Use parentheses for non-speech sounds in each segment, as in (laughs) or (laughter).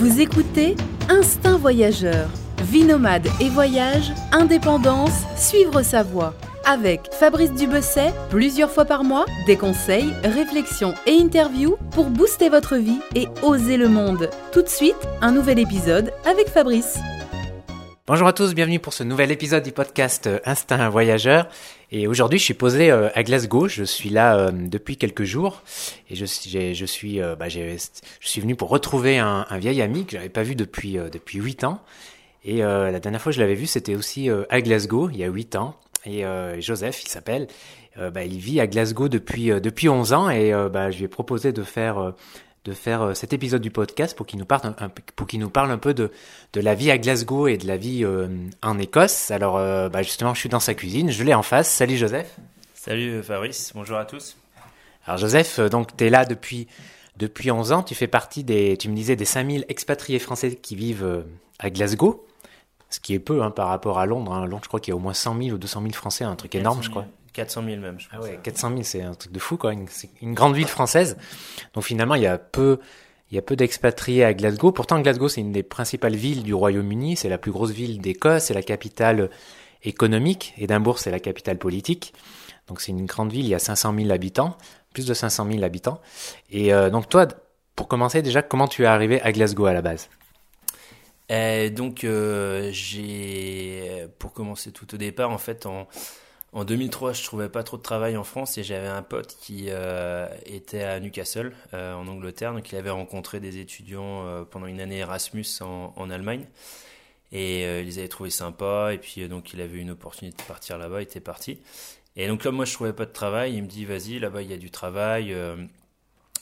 Vous écoutez Instinct Voyageur. Vie nomade et voyage, indépendance, suivre sa voie. Avec Fabrice Dubesset, plusieurs fois par mois, des conseils, réflexions et interviews pour booster votre vie et oser le monde. Tout de suite, un nouvel épisode avec Fabrice. Bonjour à tous, bienvenue pour ce nouvel épisode du podcast euh, Instinct Voyageur. Et aujourd'hui, je suis posé euh, à Glasgow. Je suis là euh, depuis quelques jours et je, je suis, bah, je suis venu pour retrouver un, vieil ami que j'avais pas vu depuis depuis huit ans. Et la dernière fois que je l'avais vu, c'était aussi à Glasgow, il y a huit ans. Et Joseph, il s'appelle. Bah, il vit à Glasgow depuis depuis 11 ans et bah, je lui ai proposé de faire de faire euh, cet épisode du podcast pour qu'il nous parle un, pour qu'il nous parle un peu de, de la vie à Glasgow et de la vie euh, en Écosse. Alors euh, bah justement, je suis dans sa cuisine, je l'ai en face. Salut Joseph. Salut Fabrice, bonjour à tous. Alors Joseph, donc tu es là depuis depuis 11 ans, tu fais partie des tu me disais des 5000 expatriés français qui vivent à Glasgow. Ce qui est peu hein, par rapport à Londres. Hein. Londres, je crois qu'il y a au moins 100 000 ou 200 000 Français, un truc énorme, je crois. 400 000 même, je pense. Ah ouais, 400 000, c'est un truc de fou, quoi. Une, une grande ville française. Donc finalement, il y a peu, il y a peu d'expatriés à Glasgow. Pourtant, Glasgow, c'est une des principales villes du Royaume-Uni. C'est la plus grosse ville d'Écosse. C'est la capitale économique. Édimbourg, c'est la capitale politique. Donc c'est une grande ville. Il y a 500 000 habitants, plus de 500 000 habitants. Et euh, donc toi, pour commencer déjà, comment tu es arrivé à Glasgow à la base? Euh, donc euh, j'ai, pour commencer tout au départ, en fait, en, en 2003, je trouvais pas trop de travail en France et j'avais un pote qui euh, était à Newcastle, euh, en Angleterre. Donc, il avait rencontré des étudiants euh, pendant une année Erasmus en, Allemagne. Et il les avait trouvés sympas. Et puis, donc, il avait une opportunité de partir là-bas. Il était parti. Et donc, comme moi, je trouvais pas de travail, il me dit, vas-y, là-bas, il y a du travail.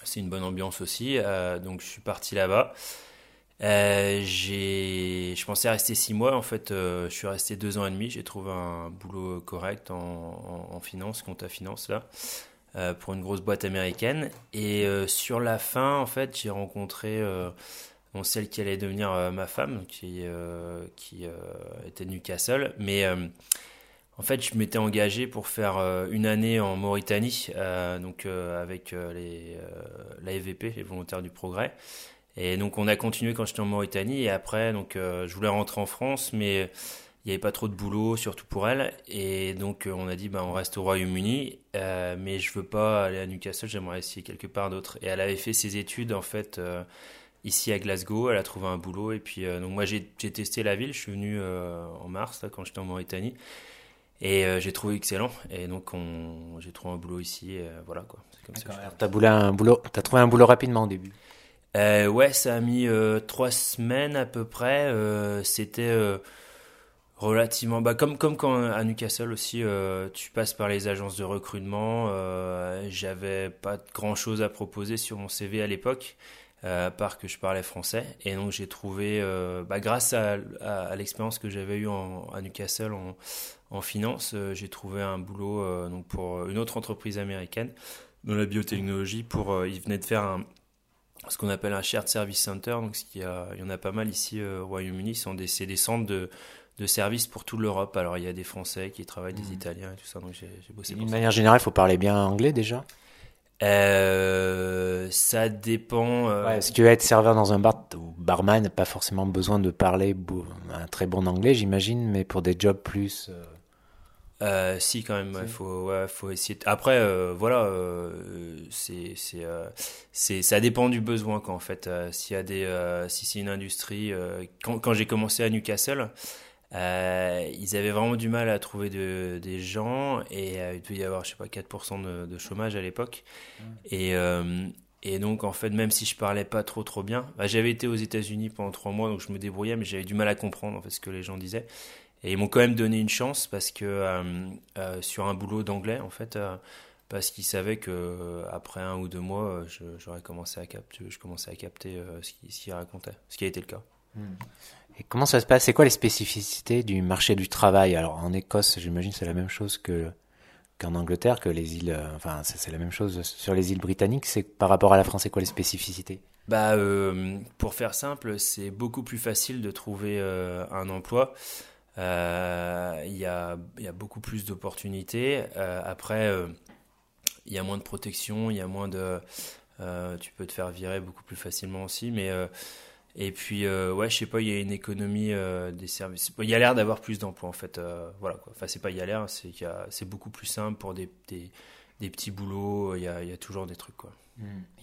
c'est une bonne ambiance aussi. donc, je suis parti là-bas. Euh, j'ai, je pensais rester six mois. En fait, euh, je suis resté deux ans et demi. J'ai trouvé un boulot correct en, finance, compta finance là, euh, pour une grosse boîte américaine. Et sur la fin, en fait, j'ai rencontré celle qui allait devenir ma femme, qui, qui était Newcastle. Mais en fait, je m'étais engagé pour faire une année en Mauritanie, donc avec les l'AFVP, les volontaires du progrès. Et donc on a continué quand j'étais en Mauritanie. Et après donc euh, je voulais rentrer en France mais il n'y avait pas trop de boulot surtout pour elle. Et donc euh, on a dit bah on reste au Royaume-Uni. Euh, mais je veux pas aller à Newcastle. J'aimerais essayer quelque part d'autre. Et elle avait fait ses études en fait ici à Glasgow. Elle a trouvé un boulot. Et puis donc moi j'ai testé la ville. Je suis venu en mars là, quand j'étais en Mauritanie. Et j'ai trouvé excellent. Et donc j'ai trouvé un boulot ici. Voilà quoi. Comme ça t'as un boulot t'as trouvé un boulot rapidement au début euh, ouais, ça a mis euh, trois semaines à peu près. Euh, c'était relativement, bah, comme comme quand à Newcastle aussi, tu passes par les agences de recrutement. J'avais pas grand chose à proposer sur mon CV à l'époque, à part que je parlais français. Et donc j'ai trouvé, bah, grâce à, l'expérience que j'avais eue à Newcastle en, en finance, j'ai trouvé un boulot donc pour une autre entreprise américaine dans la biotechnologie. Pour, ils venaient de faire un ce qu'on appelle un shared service center. Donc, il y, a, il y en a pas mal ici euh, au Royaume-Uni. C'est des, des centres de, de services pour toute l'Europe. Alors, il y a des Français qui travaillent, des mmh. Italiens et tout ça. Donc, j'ai bossé. D'une manière générale, il faut parler bien anglais déjà? Euh, ça dépend. Euh... Ouais, si tu veux être serveur dans un bar ou barman, pas forcément besoin de parler un très bon anglais, j'imagine, mais pour des jobs plus. Euh, euh, si quand même, il faut, ouais, faut essayer. Après, euh, voilà, euh, c'est, c'est, c'est, ça dépend du besoin quand en fait. S'il y a des, si c'est une industrie, quand, quand j'ai commencé à Newcastle, ils avaient vraiment du mal à trouver de, des gens et il devait y avoir, je sais pas, 4% de, de, chômage à l'époque. Et et donc, en fait, même si je parlais pas trop trop bien, bah, j'avais été aux États-Unis pendant trois mois, donc je me débrouillais, mais j'avais du mal à comprendre en fait ce que les gens disaient. Et ils m'ont quand même donné une chance parce que euh, euh, sur un boulot d'anglais, en fait, euh, parce qu'ils savaient que après un ou deux mois, j'aurais commencé à capter, je commençais à capter ce qu'ils racontaient, ce qui a été le cas. Et comment ça se passe? C'est quoi les spécificités du marché du travail? Alors en Écosse, j'imagine c'est la même chose que qu'en Angleterre, que les îles, enfin c'est la même chose sur les îles britanniques. C'est par rapport à la France, c'est quoi les spécificités? Bah, pour faire simple, c'est beaucoup plus facile de trouver un emploi. Euh, il y, a, y, a, beaucoup plus d'opportunités. Euh, après, euh, il y a moins de protection, il y a moins de. tu peux te faire virer beaucoup plus facilement aussi, mais Et puis, ouais, je sais pas, il y a une économie des services. Il y a l'air d'avoir plus d'emplois, en fait. voilà, quoi. Enfin, c'est pas il y a l'air, c'est beaucoup plus simple pour des, des, petits boulots. Il y a, y a toujours des trucs, quoi.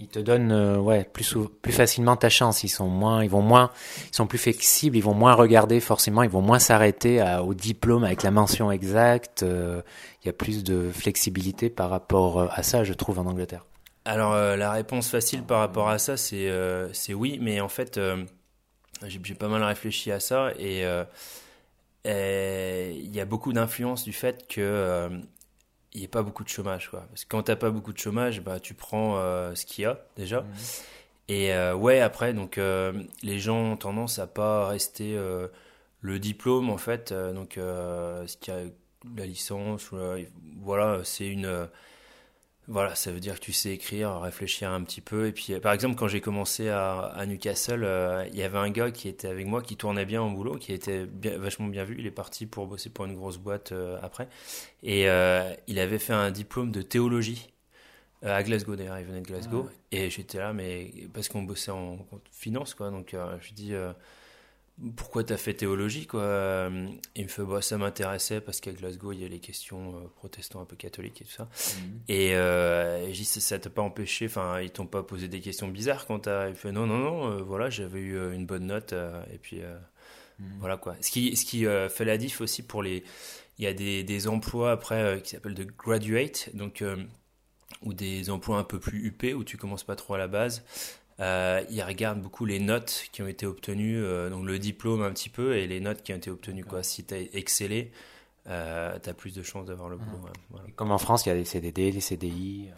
Ils te donnent euh, ouais, plus, plus facilement ta chance. Ils sont moins, ils vont moins, ils sont plus flexibles. Ils vont moins regarder forcément. Ils vont moins s'arrêter au diplôme avec la mention exacte. euh, Il y a plus de flexibilité par rapport euh, à ça, je trouve, en Angleterre. Alors, la réponse facile par rapport à ça, c'est c'est oui, mais en fait, j'ai pas mal réfléchi à ça et il y a beaucoup d'influence du fait que il n'y ait pas beaucoup de chômage, quoi. Parce que quand t'as pas beaucoup de chômage, bah tu prends euh, ce qu'il y a déjà. Et euh, ouais, après, donc euh, les gens ont tendance à pas rester le diplôme en fait. donc, ce qu'il y a la licence, voilà, c'est une voilà, ça veut dire que tu sais écrire, réfléchir un petit peu. Et puis, euh, par exemple, quand j'ai commencé à, à Newcastle, euh, il y avait un gars qui était avec moi, qui tournait bien au boulot, qui était bien- vachement bien vu. Il est parti pour bosser pour une grosse boîte euh, après. Et euh, il avait fait un diplôme de théologie à Glasgow, d'ailleurs. Il venait de Glasgow. Et j'étais là, mais parce qu'on bossait en finance, quoi. Donc, je dis, pourquoi t'as fait théologie, quoi Euh, Il me fait, bah, ça m'intéressait parce qu'à Glasgow, il y a les questions euh, protestants un peu catholiques et tout ça. Et euh, dis, ça- t'a pas empêché, enfin, ils t'ont pas posé des questions bizarres quand t'as. Il fait, non, non, non, euh, voilà, j'avais eu euh, une bonne note, et puis euh, voilà quoi. Ce qui, ce qui fait la diff aussi pour les. Il y a des, des emplois après qui s'appellent de graduate, donc, ou des emplois un peu plus huppés où tu commences pas trop à la base. Euh, ils regardent beaucoup les notes qui ont été obtenues, euh, donc le diplôme un petit peu, et les notes qui ont été obtenues. Quoi. Si tu as excellé, euh, tu as plus de chances d'avoir le boulot. ouais, voilà. Comme en France, il y a des CDD, des CDI.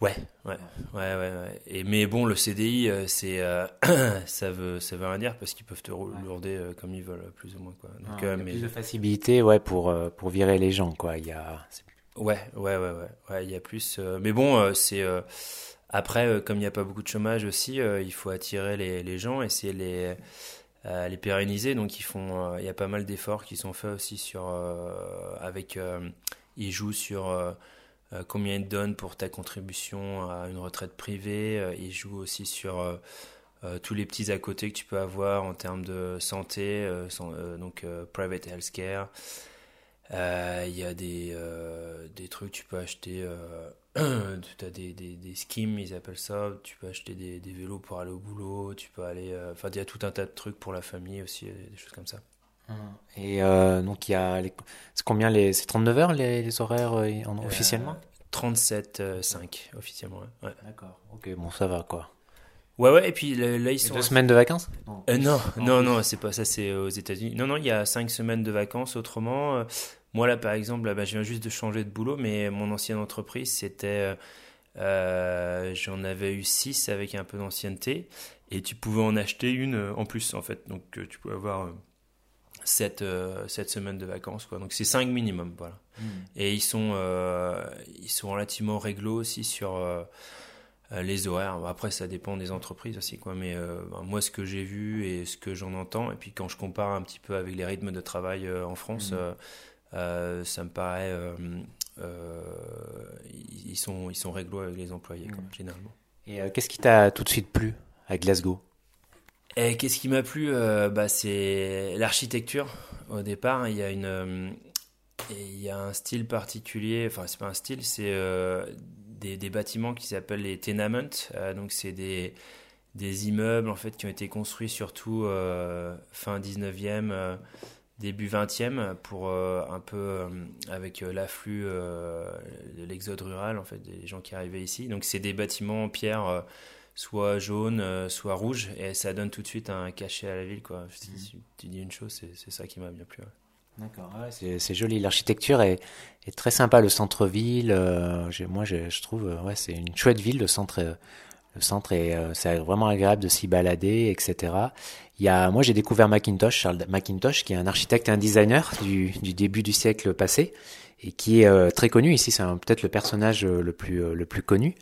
Ouais, ouais, ouais, ouais, ouais. Et mais bon, le CDI, euh, c'est euh, (coughs) ça veut ça veut rien dire parce qu'ils peuvent te lourder euh, comme ils veulent, plus ou moins quoi. Donc, il y euh, a mais plus de facilité, ouais, pour euh, pour virer les gens, quoi. Il y a. ouais, ouais, ouais, ouais, il y a plus. euh, mais bon, euh, c'est euh, après euh, comme il n'y a pas beaucoup de chômage aussi, euh, il faut attirer les gens, essayer de les euh, les pérenniser. Donc il y a pas mal d'efforts qui sont faits aussi sur avec ils jouent sur combien ils te donnent pour ta contribution à une retraite privée. Ils jouent aussi sur tous les petits à côté que tu peux avoir en termes de santé, san- donc private healthcare. Il y a des, des trucs, tu peux acheter, tu as des, des, des schemes, ils appellent ça, tu peux acheter des, des vélos pour aller au boulot, tu peux aller, euh, enfin il y a tout un tas de trucs pour la famille aussi, des des choses comme ça. Et euh, donc il y a les... c'est combien les c'est 39 heures les, les horaires euh, en- officiellement? 37, 5 officiellement. Ouais. Ouais. D'accord. OK, bon ça va quoi. ouais, ouais, et puis là, ils Et sont. deux semaines de vacances? Euh, non, non, non, c'est pas ça, c'est aux États-Unis. Non, non, il y a cinq semaines de vacances. Autrement, euh, moi là, par exemple, bah, je viens juste de changer de boulot, mais mon ancienne entreprise, c'était, euh, euh, j'en avais eu six avec un peu d'ancienneté, et tu pouvais en acheter une euh, en plus, en fait. Donc, tu pouvais avoir euh, sept, euh, sept semaines de vacances, quoi. Donc, c'est cinq minimum, voilà. Et ils sont, euh, ils sont relativement réglo aussi sur euh, les horaires. Après, ça dépend des entreprises aussi, quoi. Mais ben, moi, ce que j'ai vu et ce que j'en entends, et puis quand je compare un petit peu avec les rythmes de travail en France, Mhm. Euh, ça me paraît, euh, euh, ils sont, ils sont réglo avec les employés, quoi, généralement. Et qu'est-ce qui t'a tout de suite plu à Glasgow? Et qu'est-ce qui m'a plu euh, bah, C'est l'architecture. Au départ, il y a une, euh, il y a un style particulier. Enfin, c'est pas un style, c'est euh, des, des bâtiments qui s'appellent les tenements. Donc, c'est des, des immeubles en fait qui ont été construits surtout fin 19e, euh, début 20e pour euh, un peu euh, avec euh, l'afflux de l'exode rural en fait des gens qui arrivaient ici. Donc, c'est des bâtiments en pierre. soit jaune, soit rouge, et ça donne tout de suite un cachet à la ville. Quoi. Si, si tu dis une chose, c'est ça qui m'a bien plu. ouais. D'accord, c'est c'est joli. L'architecture est, est très sympa. Le centre-ville, moi je, je trouve, ouais, c'est une chouette ville. Le centre, le centre est, c'est vraiment agréable de s'y balader, etc. Il y a, moi j'ai découvert Macintosh, Charles Macintosh, qui est un architecte et un designer du, du début du siècle passé et qui est euh, très connu ici. C'est peut-être le personnage euh, le plus, euh, le plus connu.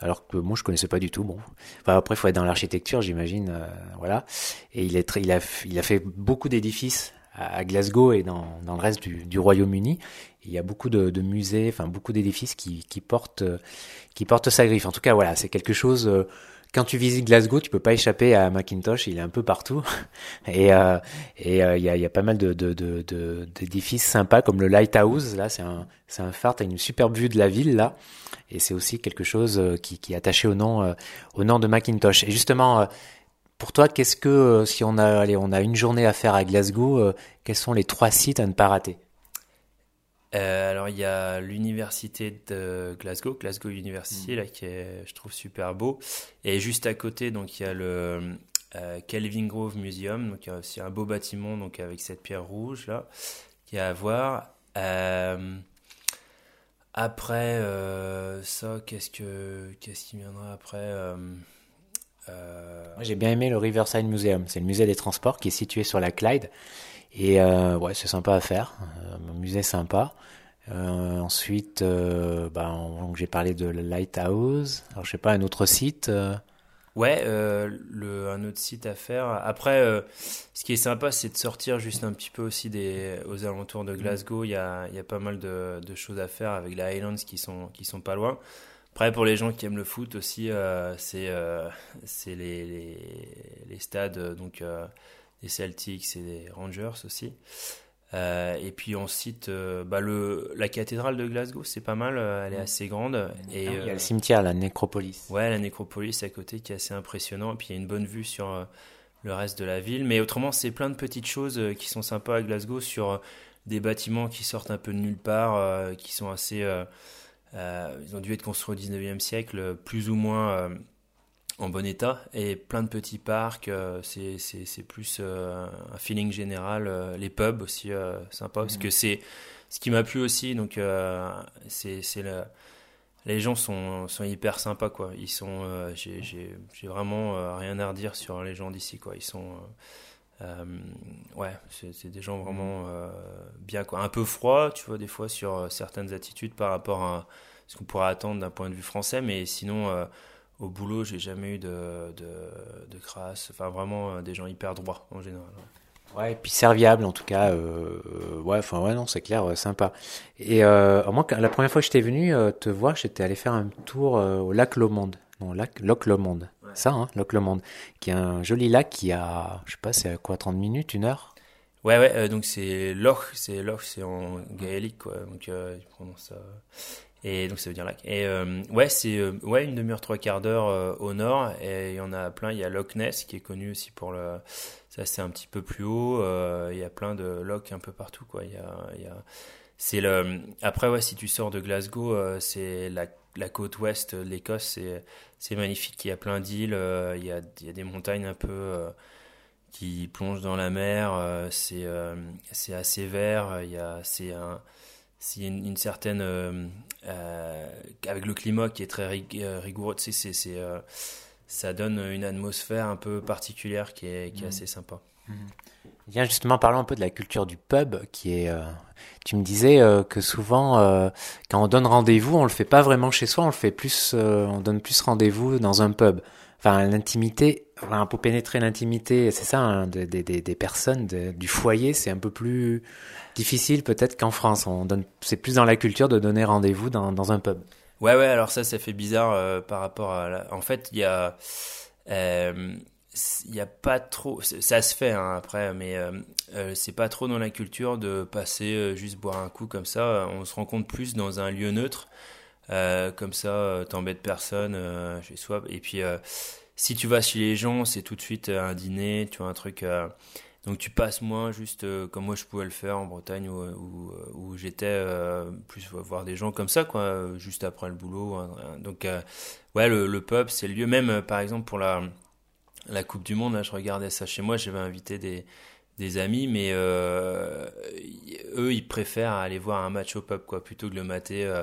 Alors que moi je connaissais pas du tout. Bon, enfin, après il faut être dans l'architecture, j'imagine. voilà. Et il est très, il a, il a fait beaucoup d'édifices à Glasgow et dans, dans le reste du, du Royaume-Uni. Il y a beaucoup de, de musées, enfin beaucoup d'édifices qui, qui portent, qui portent sa griffe. En tout cas, voilà, c'est quelque chose quand tu visites Glasgow, tu peux pas échapper à Macintosh. Il est un peu partout. (laughs) Et euh, et il y, a, y a pas mal de d'édifices de, de, sympas comme le Lighthouse. Là, c'est un c'est un phare. T'as une superbe vue de la ville là. Et c'est aussi quelque chose qui, qui est attaché au nom au nom de Macintosh. Et justement. Pour toi, qu'est-ce que si on a allez, on a une journée à faire à Glasgow, quels sont les trois sites à ne pas rater? Euh, alors il y a l'université de Glasgow, Glasgow University, mm. là qui est, je trouve super beau. Et juste à côté, donc il y a le euh, Kelvin Grove Museum, donc il y a aussi un beau bâtiment, donc avec cette pierre rouge là, qui est à voir. Euh, après ça, qu'est-ce que qu'est-ce qui viendra après Moi j'ai bien aimé le Riverside Museum. C'est le musée des transports qui est situé sur la Clyde. Et euh, ouais, c'est sympa à faire, euh, un musée sympa. Euh, ensuite, euh, bah, j'ai parlé de Lighthouse. Alors, je sais pas, un autre site. Euh... Ouais, le, un autre site à faire. Après, ce qui est sympa, c'est de sortir juste un petit peu aussi des, aux alentours de Glasgow. Il y a, il y a pas mal de, de, choses à faire avec les Highlands qui sont, qui sont pas loin. Après, pour les gens qui aiment le foot aussi, c'est c'est les, les, les, stades. Donc, des Celtics et des Rangers aussi. Euh, et puis on cite euh, bah, le, la cathédrale de Glasgow, c'est pas mal, euh, elle est assez grande. Et, ah il y a le cimetière, la nécropolis. Ouais, la nécropolis à côté qui est assez impressionnant. Et puis il y a une bonne vue sur le reste de la ville. Mais autrement, c'est plein de petites choses qui sont sympas à Glasgow sur des bâtiments qui sortent un peu de nulle part, qui sont assez. ils ont dû être construits au 19e siècle, plus ou moins en bon état et plein de petits parcs. Euh, c'est plus euh, un feeling général. Euh, les pubs aussi sympa parce que c'est ce qui m'a plu aussi. Donc c'est les gens sont, sont hyper sympas quoi. Ils sont j'ai vraiment rien à redire sur les gens d'ici quoi. Ils sont ouais, c'est des gens vraiment bien quoi. Un peu froid, tu vois, des fois sur certaines attitudes par rapport à ce qu'on pourrait attendre d'un point de vue français, mais sinon au boulot, j'ai jamais eu de, de, de, crasse. Enfin, vraiment, euh, des gens hyper droits en général. Ouais, et puis serviable en tout cas. Euh, ouais, enfin, ouais, non, c'est clair, sympa. Et euh, moi, la première fois que j'étais venu euh, te voir, j'étais allé faire un tour au lac Lomond. Non, lac Loch Lomond. Ouais. Ça, hein, Loch Lomond. Qui est un joli lac qui a, je sais pas, c'est à quoi, 30 minutes, une heure? Ouais, ouais, donc c'est Loch, c'est Loch, c'est en gaélique, quoi. Donc, ils prononcent ça. Et donc ça veut dire lac. Et euh, ouais, c'est euh, ouais, une demi-heure, trois quarts d'heure euh, au nord. Et il y en a plein. Il y a Loch Ness qui est connu aussi pour le. Ça, c'est un petit peu plus haut. il y a plein de lochs un peu partout. Quoi. Il y a. C'est le... Après, ouais, si tu sors de Glasgow, c'est la, la, côte ouest de l'Écosse. C'est, c'est magnifique. Il y a plein d'îles. il, y a, il y a des montagnes un peu qui plongent dans la mer. c'est, c'est assez vert. Il y a, c'est un s'il une, une, certaine euh, euh, avec le climat qui est très euh, rigoureux tu sais, c'est, ça donne une atmosphère un peu particulière qui est, qui est mmh. assez sympa mmh. Bien justement parlons un peu de la culture du pub qui est tu me disais que souvent quand on donne rendez-vous on le fait pas vraiment chez soi on le fait plus on donne plus rendez-vous dans un pub enfin l'intimité enfin, pour pénétrer l'intimité c'est ça hein, des, des, des, personnes du foyer c'est un peu plus difficile peut-être qu'en France. C'est plus dans la culture de donner rendez-vous dans, un pub. Ouais, ouais. Alors ça, ça fait bizarre euh, par rapport à. En fait, il y a. Euh, il y a pas trop ça se fait hein, après mais euh, euh, c'est pas trop dans la culture de passer juste boire un coup comme ça on se rencontre plus dans un lieu neutre comme ça t'embêtes personne chez soi et puis si tu vas chez les gens c'est tout de suite un dîner tu vois un truc donc tu passes moins juste euh, comme moi je pouvais le faire en Bretagne où, où, où j'étais euh, plus voir des gens comme ça quoi, juste après le boulot. Hein. Donc euh, ouais le, le pub c'est le lieu même par exemple pour la la Coupe du Monde là je regardais ça chez moi j'avais invité des des amis mais eux ils préfèrent aller voir un match au pub quoi plutôt que le mater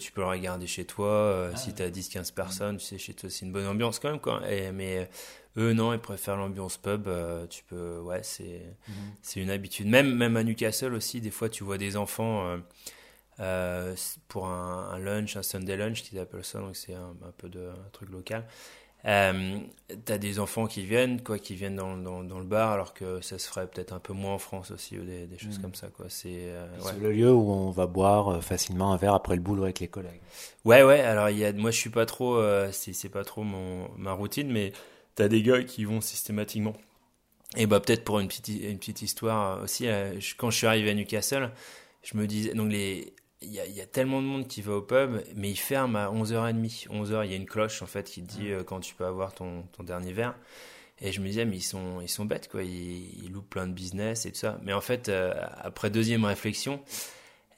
tu peux le regarder chez toi ah si tu as 10 15 personnes tu sais chez toi c'est une bonne ambiance quand même quoi et, mais eux, non, ils préfèrent l'ambiance pub. Euh, tu peux, ouais, c'est mhm. c'est une habitude. Même, même à Newcastle aussi, des fois, tu vois des enfants euh, euh, pour un, lunch, un Sunday lunch, qu'ils appellent ça, donc c'est un, peu de un truc local. Euh, t'as des enfants qui viennent, quoi, qui viennent dans, dans, dans, le bar, alors que ça se ferait peut-être un peu moins en France aussi, ou des, des choses mm. comme ça, quoi. C'est euh, ouais. le lieu où on va boire facilement un verre après le boulot avec les collègues. Ouais, ouais. Alors, il y a, moi, je suis pas trop, euh, c'est pas trop mon ma routine, mais t'as des gars qui vont systématiquement. Et bah peut-être pour une petite une petite histoire aussi, quand je suis arrivé à Newcastle, je me disais donc les il y, a, y, a, tellement de monde qui va au pub, mais il ferme à 11h30. 11h, il y a une cloche en fait qui te dit euh, quand tu peux avoir ton, ton, dernier verre. Et je me disais, mais ils sont, ils sont bêtes quoi, ils, ils louent plein de business et tout ça. Mais en fait, euh, après deuxième réflexion,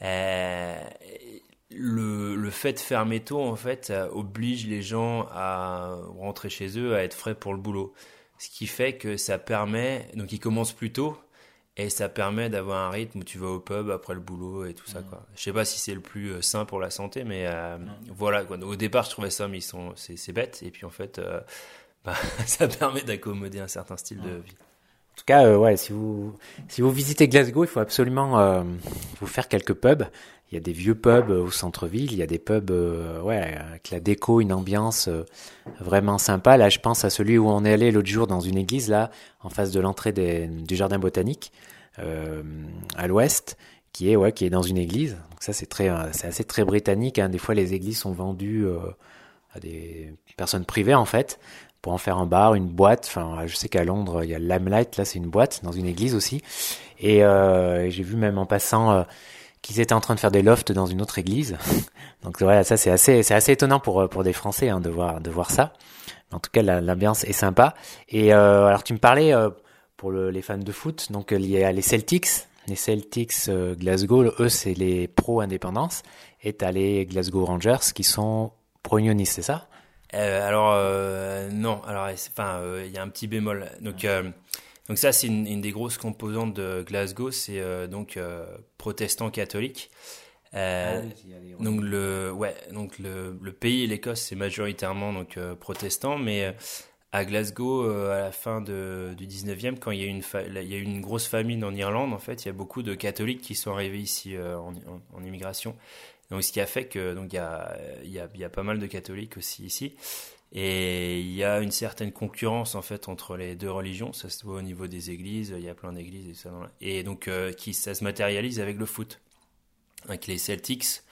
euh, le, le fait de fermer tôt en fait euh, oblige les gens à rentrer chez eux, à être frais pour le boulot. Ce qui fait que ça permet, donc ils commencent plus tôt, et ça permet d'avoir un rythme où tu vas au pub après le boulot et tout ça. Mm. Quoi. Je sais pas si c'est le plus euh, sain pour la santé, mais euh, voilà. Quoi. Au départ, je trouvais ça, mais ils sont, c'est, bête. Et puis en fait, euh, (laughs) bah, ça permet d'accommoder un certain style de vie. En tout cas, ouais, si vous si vous visitez Glasgow, il faut absolument vous faire quelques pubs. Il y a des vieux pubs au centre-ville, il y a des pubs ouais, avec la déco, une ambiance vraiment sympa. Là, je pense à celui où on est allé l'autre jour dans une église, là, en face de l'entrée du jardin botanique, euh, à l'ouest, qui est, ouais, qui est dans une église. Donc ça, c'est très, c'est assez très britannique. Hein. Des fois, les églises sont vendues euh, à des personnes privées, en fait, pour en faire un bar, une boîte. Enfin, je sais qu'à Londres, il y a Limelight, là, c'est une boîte dans une église aussi. Et, euh, j'ai vu même en passant qu'ils étaient en train de faire des lofts dans une autre église. (laughs) Donc voilà, ça c'est assez, c'est assez étonnant pour pour des Français hein, de voir de voir ça. En tout cas, l'ambiance est sympa. Et euh, alors tu me parlais euh, pour le, les fans de foot, donc il y a les Celtics, les Celtics euh, Glasgow, eux c'est les pro indépendance, et t'as les Glasgow Rangers qui sont pro unionistes, c'est ça? Alors non, alors enfin il y a un petit bémol. Donc donc ça, c'est une, des grosses composantes de Glasgow, c'est euh, donc euh, protestant catholique. Euh, ah donc le ouais donc le, le pays l'Écosse c'est majoritairement donc protestant mais à Glasgow à la fin de, du 19e quand il y a eu une il y a une grosse famine en Irlande en fait il y a beaucoup de catholiques qui sont arrivés ici en, en, en, immigration donc ce qui a fait que donc il y a y y a pas mal de catholiques aussi ici et il y a une certaine concurrence en fait entre les deux religions, ça se voit au niveau des églises, il y a plein d'églises et donc euh, qui ça se matérialise avec le foot. Avec les Celtics,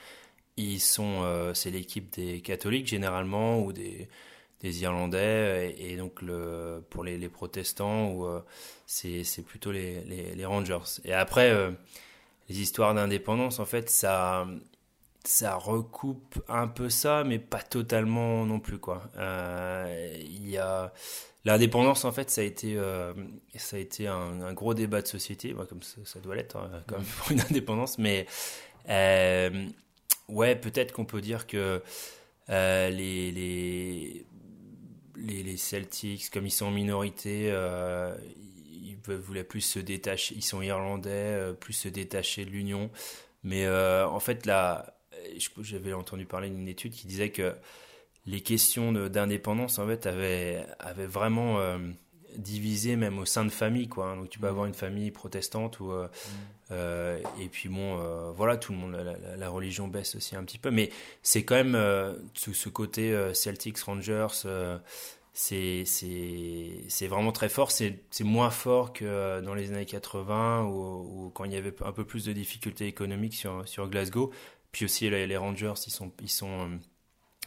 ils sont, euh, c'est l'équipe des catholiques généralement ou des, des Irlandais et, donc pour les, les protestants ou euh, c'est c'est plutôt les, les, les Rangers. Et après les histoires d'indépendance en fait ça ça recoupe un peu ça, mais pas totalement non plus quoi. Euh, il y a l'indépendance en fait, ça a été euh, ça a été un, gros débat de société, comme ça, doit l'être hein, pour une indépendance, mais euh, ouais, peut-être qu'on peut dire que les, les les, Celtics, comme ils sont en minorité, ils voulaient plus se détacher, ils sont irlandais, plus se détacher de l'Union. Mais en fait, la, j'avais entendu parler d'une étude qui disait que les questions d'indépendance en fait avaient, avaient vraiment euh, divisé même au sein de familles quoi hein. donc tu peux mm. avoir une famille protestante ou euh, mm. euh, et puis bon voilà tout le monde la, religion baisse aussi un petit peu mais c'est quand même ce, ce côté Celtics Rangers c'est c'est vraiment très fort c'est moins fort que dans les années 80 ou, quand il y avait un peu plus de difficultés économiques sur sur Glasgow puis aussi les, Rangers, ils sont, ils sont, euh,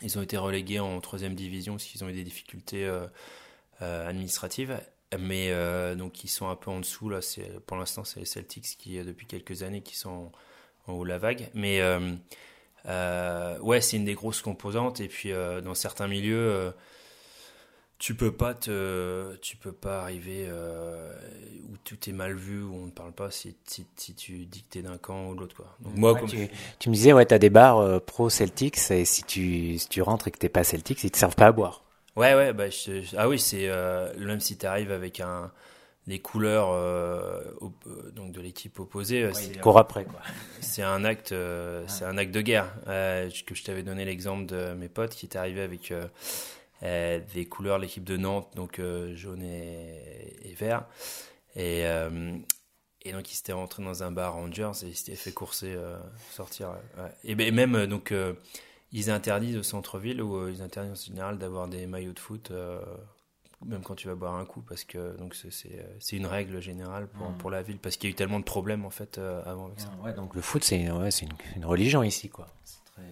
ils ont été relégués en troisième division parce qu'ils ont eu des difficultés euh, euh, administratives. Mais donc ils sont un peu en dessous là. C'est pour l'instant c'est les Celtics qui depuis quelques années qui sont en, haut de la vague. Mais ouais, c'est une des grosses composantes. Et puis dans certains milieux tu peux pas te, tu peux pas arriver euh, où tout est mal vu, où on ne parle pas si, si, si tu dis que t'es d'un camp ou de l'autre quoi. Donc moi, tu, tu, me disais ouais, t'as des bars euh, pro Celtics et si tu, si tu rentres et que t'es pas Celtics, ils te servent pas à boire. Ouais ouais bah ah oui c'est euh, même si tu arrives avec un les couleurs donc de l'équipe opposée. c'est court après quoi. (laughs) C'est un acte, c'est un acte de guerre. que je t'avais donné l'exemple de mes potes qui étaient arrivés avec des couleurs l'équipe de Nantes, donc euh, jaune et, vert. Et, euh, et donc il s'était rentré dans un bar Rangers et il s'était fait courser, sortir. Et, ben, même donc ils interdisent au centre-ville ou ils interdisent en général d'avoir des maillots de foot même quand tu vas boire un coup, parce que donc c'est une règle générale pour, pour la ville, parce qu'il y a eu tellement de problèmes en fait avant avec ça. Ouais, donc le foot c'est ouais, une, une, religion ici quoi.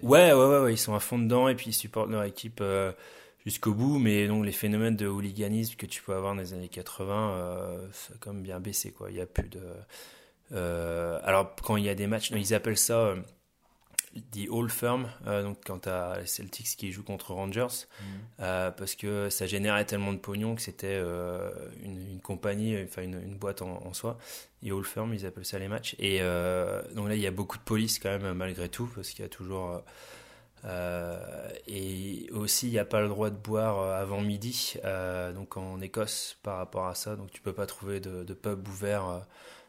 Ouais, ouais, ouais, ils sont à fond dedans et puis ils supportent leur équipe jusqu'au bout, mais donc les phénomènes de hooliganisme que tu peux avoir dans les années 80, euh, ça a quand même bien baissé quoi. Il y a plus de. Euh, alors quand il y a des matchs, ils appellent ça euh, the All Firm, euh, donc quand t'as les Celtics qui jouent contre Rangers, mm. euh, parce que ça générait tellement de pognon que c'était une, une, compagnie, enfin une, une, boîte en, en, soi. The All Firm, ils appellent ça les matchs. Et donc là, il y a beaucoup de police quand même malgré tout, parce qu'il y a toujours et aussi, il n'y a pas le droit de boire euh, avant midi, euh, donc en Écosse par rapport à ça. Donc tu peux pas trouver de, de pubs ouverts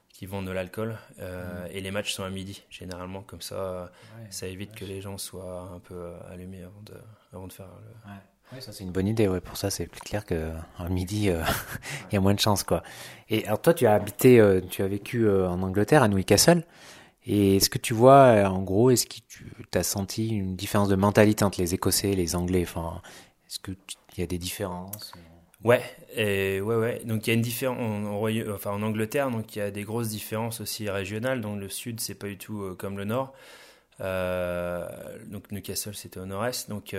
qui vendent de l'alcool. Mm. Et les matchs sont à midi, généralement, comme ça, ouais, ça évite que les gens soient un peu allumés avant de, avant de faire le. Ouais. Oui, ça c'est une bonne idée. Ouais. Pour ça, c'est plus clair qu'en midi, euh, (laughs) il y a moins de chance, quoi. Et alors toi, tu as habité, euh, tu as vécu euh, en Angleterre, à Newcastle. Et est-ce que tu vois, euh, en gros, est-ce que tu as senti une différence de mentalité entre les Écossais et les Anglais? Enfin, est-ce qu'il y a des différences? Ouais, et ouais, ouais. Donc il y a une différence en, en, enfin, en Angleterre, donc il y a des grosses différences aussi régionales. Donc le sud, c'est pas du tout euh, comme le nord. Euh, donc Newcastle, c'était au nord-est. Donc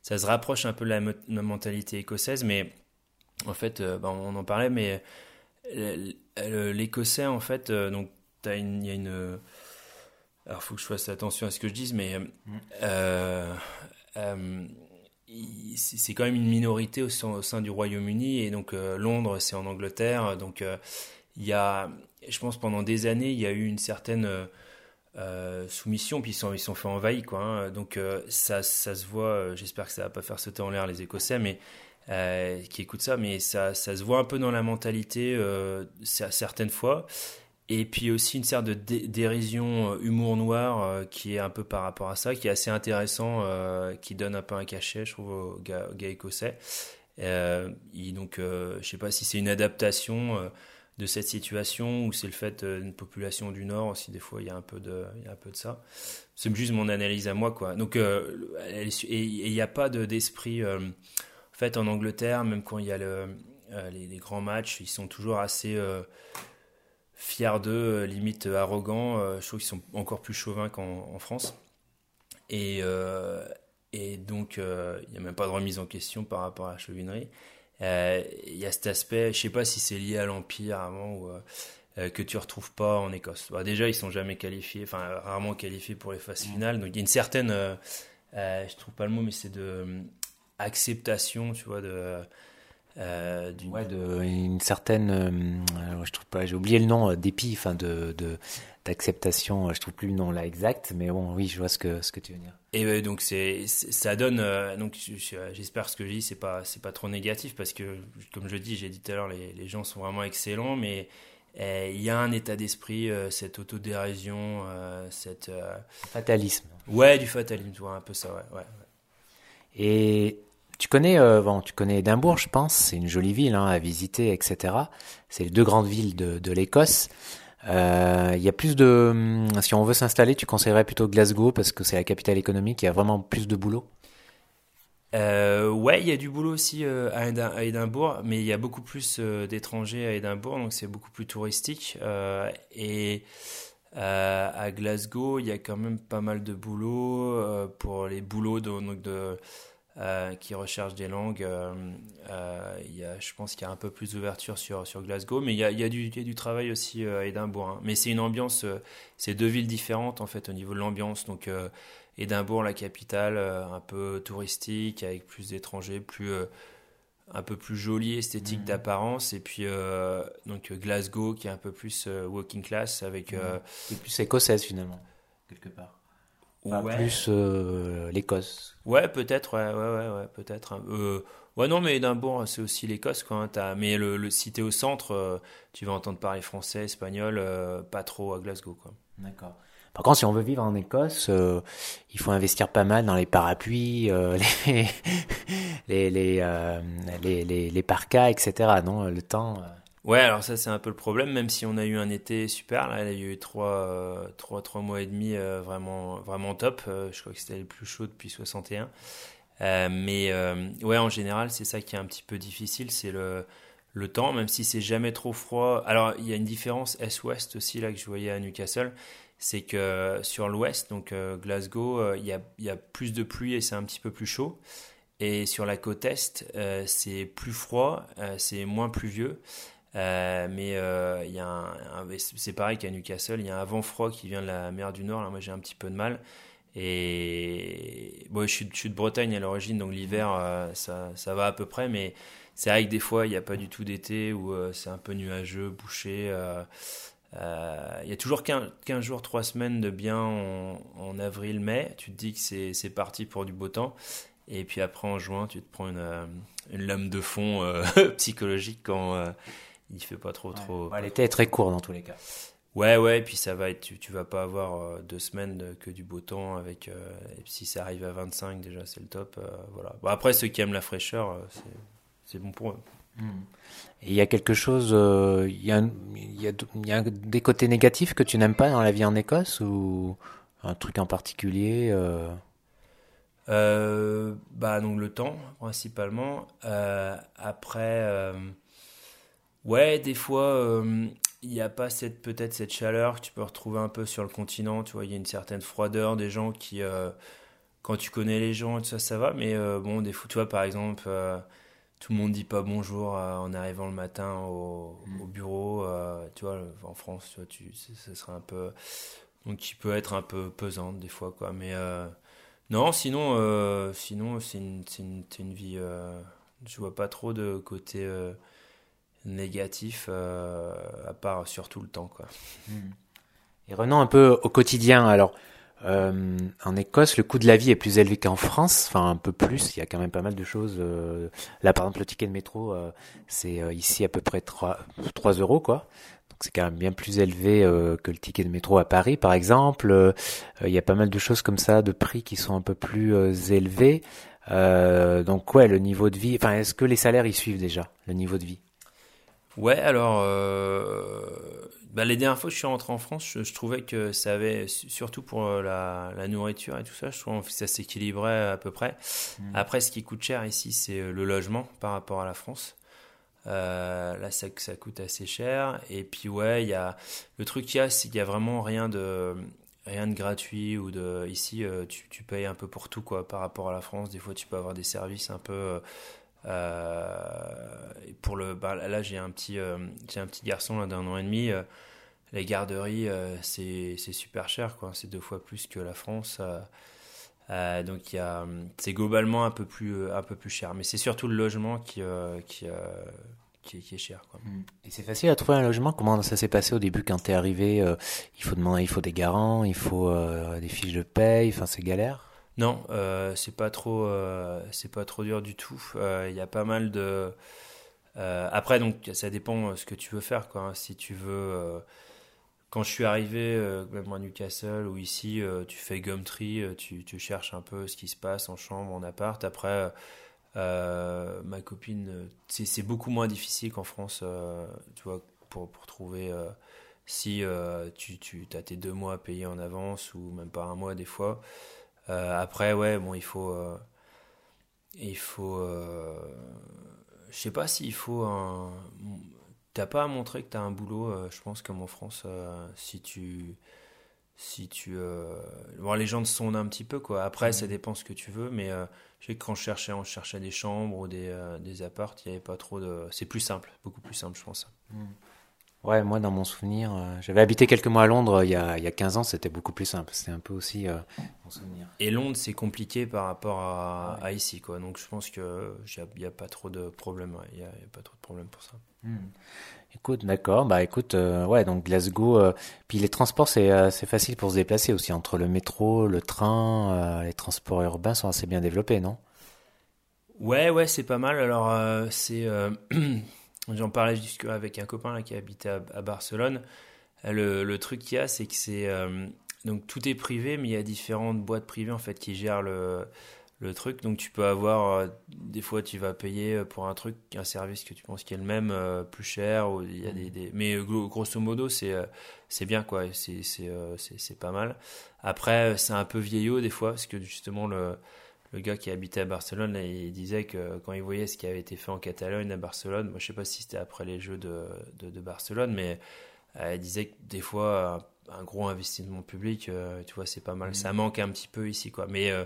ça se rapproche un peu de la, mentalité écossaise, mais en fait, bah, on en parlait, mais l'écossais, en fait, donc il y a une alors, faut que je fasse attention à ce que je dise, mais euh, euh, c'est quand même une minorité au sein, au sein du Royaume-Uni et donc euh, Londres, c'est en Angleterre. Donc, euh, il y a, je pense, pendant des années, il y a eu une certaine euh, soumission, puis ils sont, ils sont fait envahir, quoi. Hein. Donc, ça, ça se voit. J'espère que ça va pas faire sauter en l'air les Écossais, mais qui écoutent ça, mais ça, ça se voit un peu dans la mentalité certaines fois. Et puis aussi une sorte de dérision, euh, humour noir euh, qui est un peu par rapport à ça, qui est assez intéressant, euh, qui donne un peu un cachet, je trouve, aux gars, gars écossais. Donc, je sais pas si c'est une adaptation de cette situation ou c'est le fait d'une population du Nord aussi. Des fois, il y a un peu de, il y a un peu de ça. C'est juste mon analyse à moi, quoi. Donc, et il n'y a pas d'esprit. en fait, en Angleterre, même quand il y a le, les, les, grands matchs, ils sont toujours assez fiers d'eux, euh, limite arrogants. Euh, je trouve qu'ils sont encore plus chauvins qu'en France. Et, euh, et donc, il n'y a même pas de remise en question par rapport à la chauvinerie. Il y a cet aspect, je sais pas si c'est lié à l'Empire avant ou que tu retrouves pas en Écosse. Bah, déjà, ils sont jamais qualifiés, enfin rarement qualifiés pour les phases finales. Donc il y a une certaine, euh, je trouve pas le mot, mais c'est de acceptation, tu vois, de euh, d'une ouais, de, une certaine, euh, je trouve pas, j'ai oublié le nom, euh, dépit, enfin de, d'acceptation, je trouve plus le nom là exact, mais bon, oui, je vois ce que ce que tu veux dire. Et donc c'est, ça donne, donc j'espère ce que je dis, c'est pas c'est pas trop négatif parce que comme je dis, j'ai dit tout à l'heure, les, les gens sont vraiment excellents, mais il y a un état d'esprit, cette autodérision, cette fatalisme. Ouais, du fatalisme, tu vois, un peu ça, ouais, ouais. Et tu connais, euh, tu connais Édimbourg, je pense. C'est une jolie ville hein, à visiter, etc. C'est les deux grandes villes de, l'Écosse. Euh, il y a plus de, hum, si on veut s'installer, tu conseillerais plutôt Glasgow parce que c'est la capitale économique. Il y a vraiment plus de boulot? Euh, ouais, il y a du boulot aussi euh, à, Édimbourg, mais il y a beaucoup plus euh, d'étrangers à Édimbourg, donc c'est beaucoup plus touristique. Et à Glasgow, il y a quand même pas mal de boulot pour les boulots de euh, qui recherchent des langues. Euh, euh, y a, je pense qu'il y a un peu plus d'ouverture sur, sur Glasgow, mais il y a, y a, du, y a du travail aussi à Édimbourg. Hein. Mais c'est une ambiance, c'est deux villes différentes en fait au niveau de l'ambiance. Donc Édimbourg, la capitale, un peu touristique, avec plus d'étrangers, plus un peu plus jolie, esthétique mmh. d'apparence, et puis euh, donc Glasgow qui est un peu plus euh, walking class avec. Mmh. Plus écossaise finalement quelque part. Enfin, ouais. Plus euh, l'Écosse. Ouais, peut-être, ouais, ouais, ouais, ouais peut-être. Euh, ouais, non, mais Édimbourg, c'est aussi l'Écosse, quoi. Hein, as, mais le, le, si t'es au centre, euh, tu vas entendre parler français, espagnol, euh, pas trop à Glasgow, quoi. D'accord. Par contre, si on veut vivre en Écosse, euh, il faut investir pas mal dans les parapluies, euh, (laughs) les, les, les, les, les, les, parkas, etc. Non, le temps. Ouais, alors ça c'est un peu le problème, même si on a eu un été super, là il y a eu trois, trois, trois mois et demi vraiment, vraiment top, je crois que c'était le plus chaud depuis 61. mais ouais, en général c'est ça qui est un petit peu difficile, c'est le, temps, même si c'est jamais trop froid. Alors il y a une différence est-ouest aussi là que je voyais à Newcastle, c'est que sur l'ouest, donc Glasgow, il y a, y, a, plus de pluie et c'est un petit peu plus chaud. Et sur la côte est, euh, c'est plus froid, euh, c'est moins pluvieux. Euh, mais il y a c'est pareil qu'à Newcastle, il y a un vent froid qui vient de la mer du Nord. Là, moi, j'ai un petit peu de mal. Et bon, je, suis, de Bretagne à l'origine, donc l'hiver, ça, ça, va à peu près. Mais c'est vrai que des fois, il n'y a pas du tout d'été où c'est un peu nuageux, bouché. Il y a toujours 15, 15, jours, 3 semaines de bien en, avril-mai. Tu te dis que c'est parti pour du beau temps. Et puis après, en juin, tu te prends une, euh, lame de fond euh, (laughs) psychologique quand euh, il fait pas trop. trop... L'été est très court dans tous les cas. Ouais, ouais, et puis ça va être, tu, tu vas pas avoir deux semaines que du beau temps avec. et si ça arrive à 25, déjà, c'est le top. voilà. Bon, après, ceux qui aiment la fraîcheur, c'est bon pour eux. Hmm. il y a quelque chose, il y, a, il, y a, il y a des côtés négatifs que tu n'aimes pas dans la vie en Écosse ou un truc en particulier euh, bah donc le temps principalement. Euh, après, euh, ouais, des fois il n'y a pas cette peut-être cette chaleur que tu peux retrouver un peu sur le continent. Tu vois, il y a une certaine froideur des gens qui, quand tu connais les gens, tout ça, ça va. Mais bon, des fois, tu vois, par exemple, tout le monde dit pas bonjour en arrivant le matin au, mm. bureau. tu vois, en France, tu vois, tu, ça serait un peu donc qui peut être un peu pesante des fois, quoi. Mais non, sinon, euh, sinon c'est une, une, une, vie. Euh, je vois pas trop de côté euh, négatif, à part surtout le temps. Quoi. Et revenons un peu au quotidien. Alors, en Écosse, le coût de la vie est plus élevé qu'en France, enfin un peu plus. Il y a quand même pas mal de choses. là, par exemple, le ticket de métro, c'est ici à peu près 3, 3 euros, quoi c'est quand même bien plus élevé euh, que le ticket de métro à Paris, par exemple. Euh, il y a pas mal de choses comme ça, de prix qui sont un peu plus euh, élevés. donc ouais, le niveau de vie. Enfin, est-ce que les salaires y suivent déjà le niveau de vie? Ouais, alors bah, les dernières fois que je suis rentré en France, je, trouvais que ça avait, surtout pour la, nourriture et tout ça, je trouvais que ça s'équilibrait à peu près. Mmh. Après, ce qui coûte cher ici, c'est le logement par rapport à la France. Euh, là, ça, ça coûte assez cher. Et puis, ouais, il y a, le truc qu'il y a, c'est qu'il y a vraiment rien de, rien de gratuit ou de, ici, euh, tu, tu, payes un peu pour tout, quoi, par rapport à la France. Des fois, tu peux avoir des services un peu, euh, pour le, bah, là, j'ai un petit, j'ai un petit garçon d'un an et demi. les garderies, c'est, super cher, quoi. C'est deux fois plus que la France. donc il c'est globalement un peu plus un peu plus cher, mais c'est surtout le logement qui qui, qui, est cher. Quoi. Mm. Et c'est facile à trouver un logement? Comment ça s'est passé au début quand tu es arrivé euh, Il faut demander, il faut des garants, il faut euh, des fiches de paye, enfin c'est galère? Non, euh, c'est pas trop, c'est pas trop dur du tout. Il y a pas mal de. après, donc ça dépend ce que tu veux faire. Quoi. Hein. Si tu veux. quand je suis arrivé, même à Newcastle ou ici, tu fais Gumtree, tu, tu cherches un peu ce qui se passe en chambre, en appart. Après, euh, ma copine, c'est beaucoup moins difficile qu'en France, euh, tu vois, pour, trouver euh, si tu, tu as tes deux mois payés en avance ou même pas un mois des fois. Après, ouais, bon, il faut. il faut. je sais pas s'il faut un. T'as pas à montrer que tu as un boulot, je pense, comme en France, si tu si tu bon, les gens te sondent un petit peu quoi après ça dépend ce que tu veux mais je sais que quand je cherchais, on cherchait des chambres ou des, euh, des appartes, il n'y avait pas trop de. C'est plus simple, beaucoup plus simple, je pense. Hmm. Ouais, moi, dans mon souvenir, euh, j'avais habité quelques mois à Londres il y a, il y a 15 ans, c'était beaucoup plus simple. C'était un peu aussi euh, mon souvenir. Et Londres, c'est compliqué par rapport à, à, ici, quoi. Donc, je pense qu'il n'y a, pas trop de problèmes. Il n'y a, pas trop de problèmes pour ça. Hmm. Écoute, d'accord. Bah, écoute, ouais, donc Glasgow. puis les transports, c'est c'est facile pour se déplacer aussi entre le métro, le train, les transports urbains sont assez bien développés, non? Ouais, ouais, c'est pas mal. Alors, c'est (clears throat) J'en parlais avec un copain là, qui habitait à, à Barcelone. Le, le truc qu'il y a, c'est que c'est donc tout est privé, mais il y a différentes boîtes privées en fait qui gèrent le, le truc. Donc tu peux avoir, des fois tu vas payer pour un truc, un service que tu penses qui est le même, plus cher. Ou il y a des, des... Mais grosso modo, c'est c'est bien quoi, c'est c'est pas mal. Après, c'est un peu vieillot des fois, parce que justement le le gars qui habitait à Barcelone, il disait que quand il voyait ce qui avait été fait en Catalogne, à Barcelone, moi je sais pas si c'était après les Jeux de, de, Barcelone, mais euh, il disait que des fois, un, gros investissement public, euh, tu vois, c'est pas mal. Mm. Ça manque un petit peu ici, quoi. Mais euh,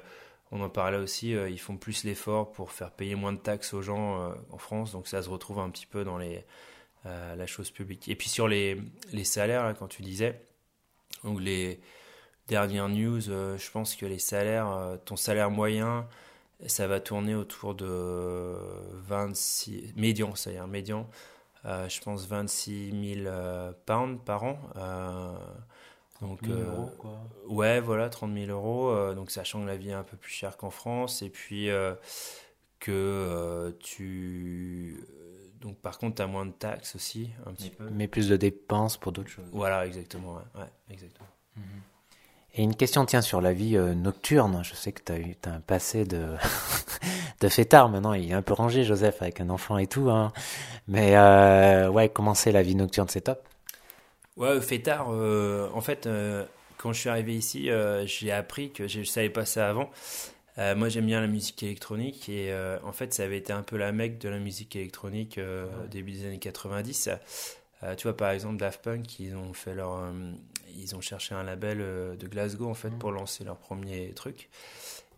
on en parlait aussi, ils font plus l'effort pour faire payer moins de taxes aux gens en France, donc ça se retrouve un petit peu dans les, la chose publique. Et puis sur les, les salaires, là, quand tu disais, donc les Dernière news, euh, je pense que les salaires, euh, ton salaire moyen, ça va tourner autour de 26, médian, c'est-à-dire médian, euh, je pense 26 000 pounds par an. donc, 000 euros, quoi. Ouais, voilà, 30 000 euros. donc, sachant que la vie est un peu plus chère qu'en France. Et puis, que tu. Donc, par contre, tu as moins de taxes aussi, un petit mais, peu. Mais plus de dépenses pour d'autres choses. Voilà, exactement. Ouais, exactement. Mhm. Et une question tient sur la vie euh, nocturne. Je sais que tu as, eu, as un passé de, (laughs) de fêtard. Maintenant, il est un peu rangé, Joseph, avec un enfant et tout. Hein. Mais euh, ouais, comment c'est la vie nocturne? C'est top Ouais, fêtard, euh, en fait, euh, quand je suis arrivé ici, j'ai appris que je ne savais pas ça avant. moi, j'aime bien la musique électronique et en fait, ça avait été un peu la mecque de la musique électronique au début des années 90. tu vois, par exemple, Daft Punk, ils ont fait leur ils ont cherché un label euh, de Glasgow en fait mm. pour lancer leur premier truc.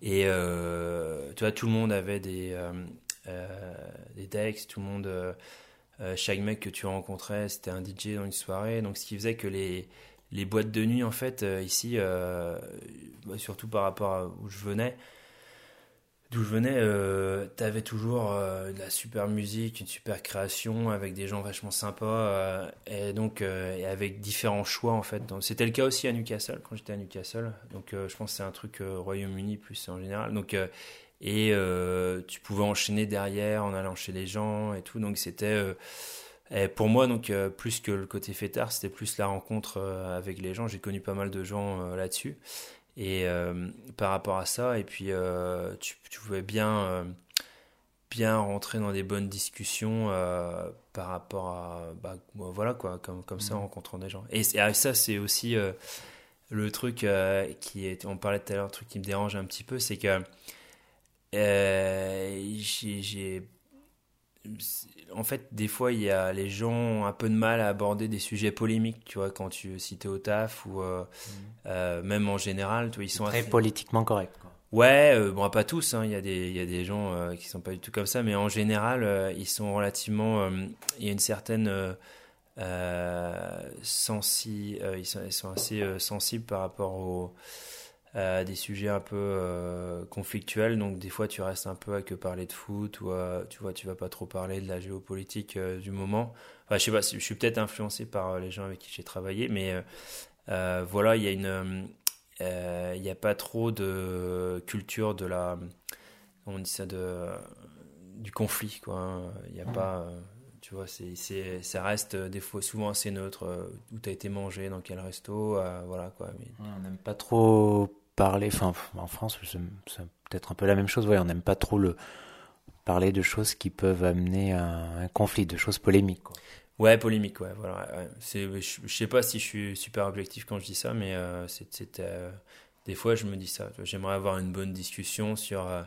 Et euh, tu vois, tout le monde avait des, euh, des decks, tout le monde, chaque mec que tu rencontrais, c'était un DJ dans une soirée. Donc, ce qui faisait que les, les boîtes de nuit, en fait, ici, bah, surtout par rapport à où je venais, d'où je venais, euh, t'avais toujours euh, de la super musique, une super création avec des gens vachement sympas euh, et donc euh, avec différents choix en fait. C'était le cas aussi à Newcastle quand j'étais à Newcastle. Donc je pense que c'est un truc Royaume-Uni plus en général. Donc et tu pouvais enchaîner derrière en allant chez les gens et tout. Donc c'était pour moi donc plus que le côté fêtard, c'était plus la rencontre avec les gens. J'ai connu pas mal de gens là-dessus. Et euh, par rapport à ça, et puis euh, tu, tu, pouvais bien, euh, bien rentrer dans des bonnes discussions par rapport à. Bah, voilà quoi, comme, comme ça en mmh. rencontrant des gens. Et, ça, c'est aussi le truc qui est. On parlait tout à l'heure, un truc qui me dérange un petit peu, c'est que j'ai en fait, des fois, il y a les gens ont un peu de mal à aborder des sujets polémiques, tu vois, quand tu cites au taf ou euh, mm. euh, même en général, tu vois, ils sont très politiquement corrects. Ouais, euh, bon, pas tous, hein, il y a des, il y a des gens qui sont pas du tout comme ça, mais en général, ils sont relativement, il y a une certaine sensi, ils sont, ils, sont, assez sensibles par rapport aux des sujets un peu euh, conflictuels. Donc des fois, tu restes un peu à que parler de foot ou tu vois, tu vas pas trop parler de la géopolitique euh, du moment. Enfin, je sais pas, je suis peut-être influencé par euh, les gens avec qui j'ai travaillé, mais voilà, il y a une, il n'y a pas trop de culture de la, on dit ça, de du conflit, quoi. Hein. Il n'y a pas tu vois, c'est, ça reste des fois souvent assez neutre. où tu as été mangé, dans quel resto, voilà quoi. Mais... On n'aime pas trop parler, enfin en France c'est peut-être un peu la même chose, ouais, on n'aime pas trop le parler de choses qui peuvent amener à un conflit, de choses polémiques. Quoi. Ouais, polémique, ouais, voilà. C'est, je, sais pas si je suis super objectif quand je dis ça, mais euh, c'est, euh, des fois je me dis ça. J'aimerais avoir une bonne discussion sur euh,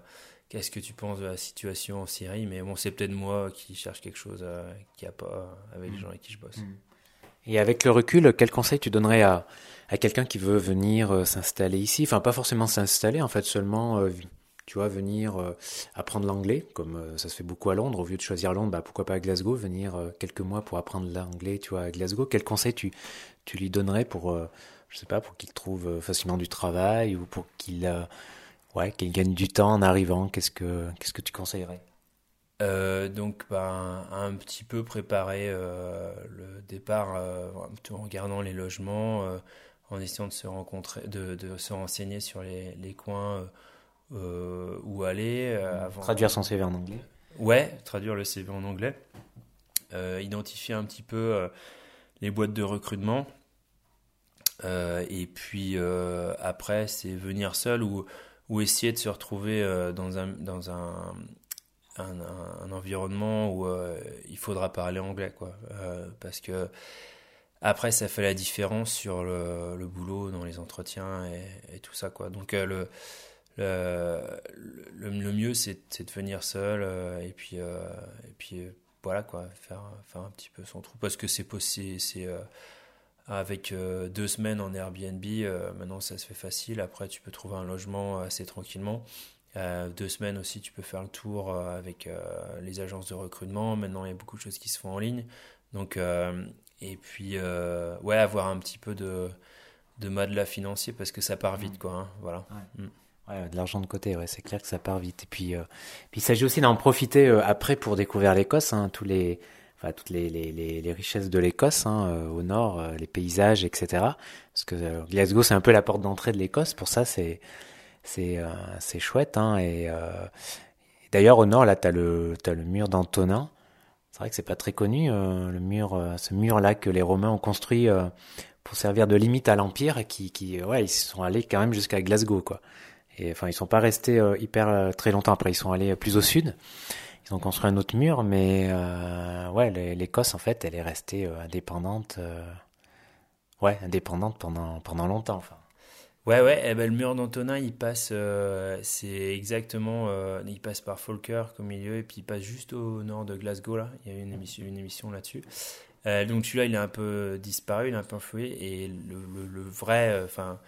qu'est-ce que tu penses de la situation en Syrie, mais bon, c'est peut-être moi qui cherche quelque chose qui a pas avec les mm. gens avec qui je bosse. Mm. Et avec le recul, quel conseil tu donnerais à à quelqu'un qui veut venir euh, s'installer ici, enfin pas forcément s'installer, en fait seulement, euh, tu vois, venir euh, apprendre l'anglais, comme ça se fait beaucoup à Londres, au lieu de choisir Londres, bah, pourquoi pas à Glasgow, venir quelques mois pour apprendre l'anglais, tu vois, à Glasgow. Quel conseil tu, tu lui donnerais pour, je sais pas, pour qu'il trouve facilement du travail ou pour qu'il ouais, gagne du temps en arrivant? Qu'est-ce que, qu'est-ce que tu conseillerais? Donc, ben, un petit peu préparer le départ en regardant les logements, en essayant de se rencontrer, de, de se renseigner sur les, les coins euh, où aller. Euh, avant... Traduire son CV en anglais. Ouais, traduire le CV en anglais. Euh, identifier un petit peu les boîtes de recrutement. et puis après, c'est venir seul ou, ou essayer de se retrouver dans un dans un un, environnement où il faudra parler anglais quoi parce que après ça fait la différence sur le, boulot dans les entretiens et, tout ça quoi donc le le, le, mieux c'est de venir seul et puis et puis voilà quoi, faire, faire un petit peu son trou. Parce que c'est possible, c'est euh, avec euh, deux semaines en Airbnb, euh, maintenant ça se fait facile. Après, tu peux trouver un logement assez tranquillement. Deux semaines aussi, tu peux faire le tour avec les agences de recrutement. Maintenant, il y a beaucoup de choses qui se font en ligne. Donc, et puis, ouais, avoir un petit peu de, de la financier parce que ça part vite, mmh. quoi. Hein, voilà. Ouais, de l'argent de côté, ouais, c'est clair que ça part vite. Et puis, euh, puis il s'agit aussi d'en profiter euh, après pour découvrir l'Écosse, hein, tous les, enfin, toutes les, les, les, richesses de l'Écosse hein, euh, au nord, les paysages, etc. Parce que Glasgow, c'est un peu la porte d'entrée de l'Écosse. Pour ça, c'est c'est c'est chouette. Hein, et, d'ailleurs, au nord, là, le t'as le mur d'Antonin. C'est vrai que c'est pas très connu, le mur, ce mur-là que les Romains ont construit pour servir de limite à l'empire, qui, ouais, ils sont allés quand même jusqu'à Glasgow, quoi. Et enfin, ils sont pas restés euh, hyper euh, très longtemps. Après, ils sont allés plus au sud. Ils ont construit un autre mur, mais euh, ouais, l'Écosse en fait, elle est restée indépendante. ouais, indépendante pendant pendant longtemps. Enfin. Ouais, ouais. Eh ben, le mur d'Antonin, il passe, c'est exactement, il passe par Falkirk au milieu et puis il passe juste au nord de Glasgow là. Il y a une émission, une émission là-dessus. donc celui-là, il est un peu disparu, il est un peu enfoué et le, le vrai, enfin